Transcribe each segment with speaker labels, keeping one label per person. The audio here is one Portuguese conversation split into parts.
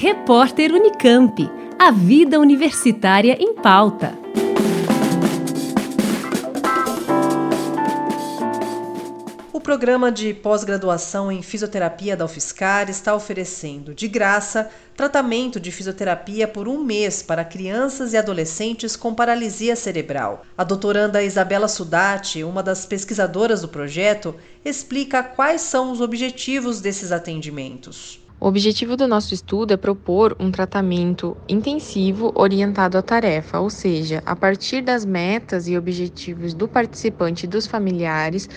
Speaker 1: Repórter Unicamp. A vida universitária em pauta.
Speaker 2: O programa de pós-graduação em fisioterapia da UFSCar está oferecendo, de graça, tratamento de fisioterapia por um mês para crianças e adolescentes com paralisia cerebral. A doutoranda Isabela Sudati, uma das pesquisadoras do projeto, explica quais são os objetivos desses atendimentos.
Speaker 3: O objetivo do nosso estudo é propor um tratamento intensivo orientado à tarefa, ou seja, a partir das metas e objetivos do participante e dos familiares,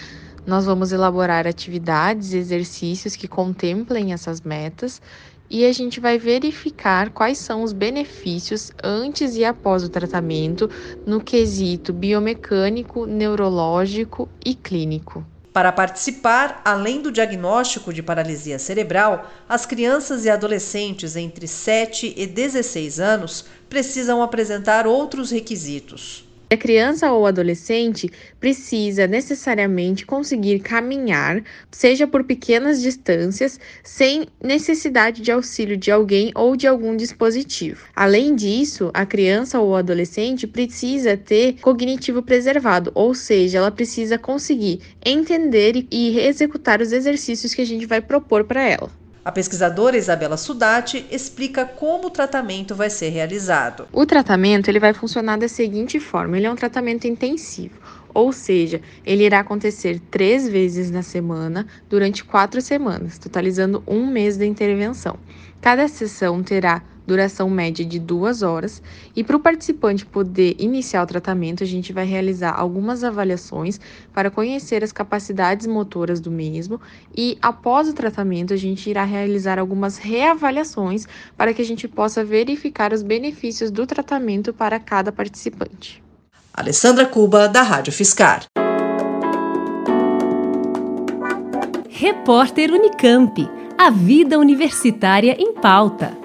Speaker 3: nós vamos elaborar atividades e exercícios que contemplem essas metas e a gente vai verificar quais são os benefícios antes e após o tratamento no quesito biomecânico, neurológico e clínico.
Speaker 2: Para participar, além do diagnóstico de paralisia cerebral, as crianças e adolescentes entre 7 e 16 anos precisam apresentar outros requisitos.
Speaker 3: A criança ou adolescente precisa necessariamente conseguir caminhar, seja por pequenas distâncias, sem necessidade de auxílio de alguém ou de algum dispositivo. Além disso, a criança ou adolescente precisa ter cognitivo preservado, ou seja, ela precisa conseguir entender e executar os exercícios que a gente vai propor para ela.
Speaker 2: A pesquisadora Isabela Sudati explica como o tratamento vai ser realizado.
Speaker 3: O tratamento ele vai funcionar da seguinte forma: ele é um tratamento intensivo, ou seja, ele irá acontecer três vezes na semana durante quatro semanas, totalizando um mês da intervenção. Cada sessão terá duração média de duas horas, e para o participante poder iniciar o tratamento, a gente vai realizar algumas avaliações para conhecer as capacidades motoras do mesmo, e após o tratamento, a gente irá realizar algumas reavaliações para que a gente possa verificar os benefícios do tratamento para cada participante.
Speaker 2: Alessandra Cuba, da Rádio Fiscar.
Speaker 1: Repórter Unicamp. A vida universitária em pauta.